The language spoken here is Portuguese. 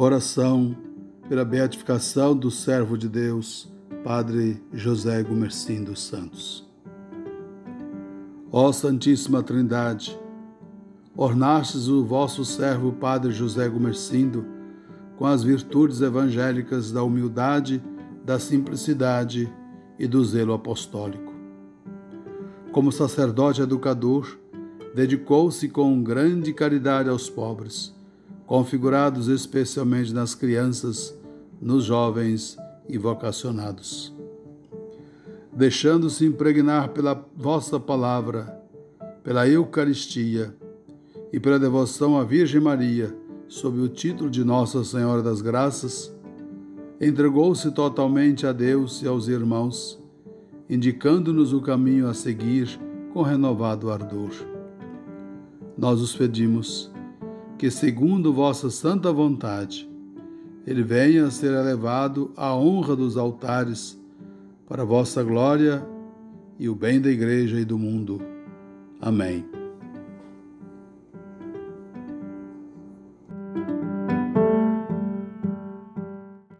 Oração pela beatificação do servo de Deus, Padre José Gumercindo dos Santos. Ó Santíssima Trindade, ornastes o vosso servo Padre José Gumercindo com as virtudes evangélicas da humildade, da simplicidade e do zelo apostólico. Como sacerdote educador, dedicou-se com grande caridade aos pobres configurados especialmente nas crianças, nos jovens e vocacionados. Deixando-se impregnar pela vossa palavra, pela Eucaristia e pela devoção à Virgem Maria, sob o título de Nossa Senhora das Graças, entregou-se totalmente a Deus e aos irmãos, indicando-nos o caminho a seguir com renovado ardor. Nós os pedimos que, segundo vossa santa vontade, ele venha a ser elevado à honra dos altares, para vossa glória e o bem da Igreja e do mundo. Amém.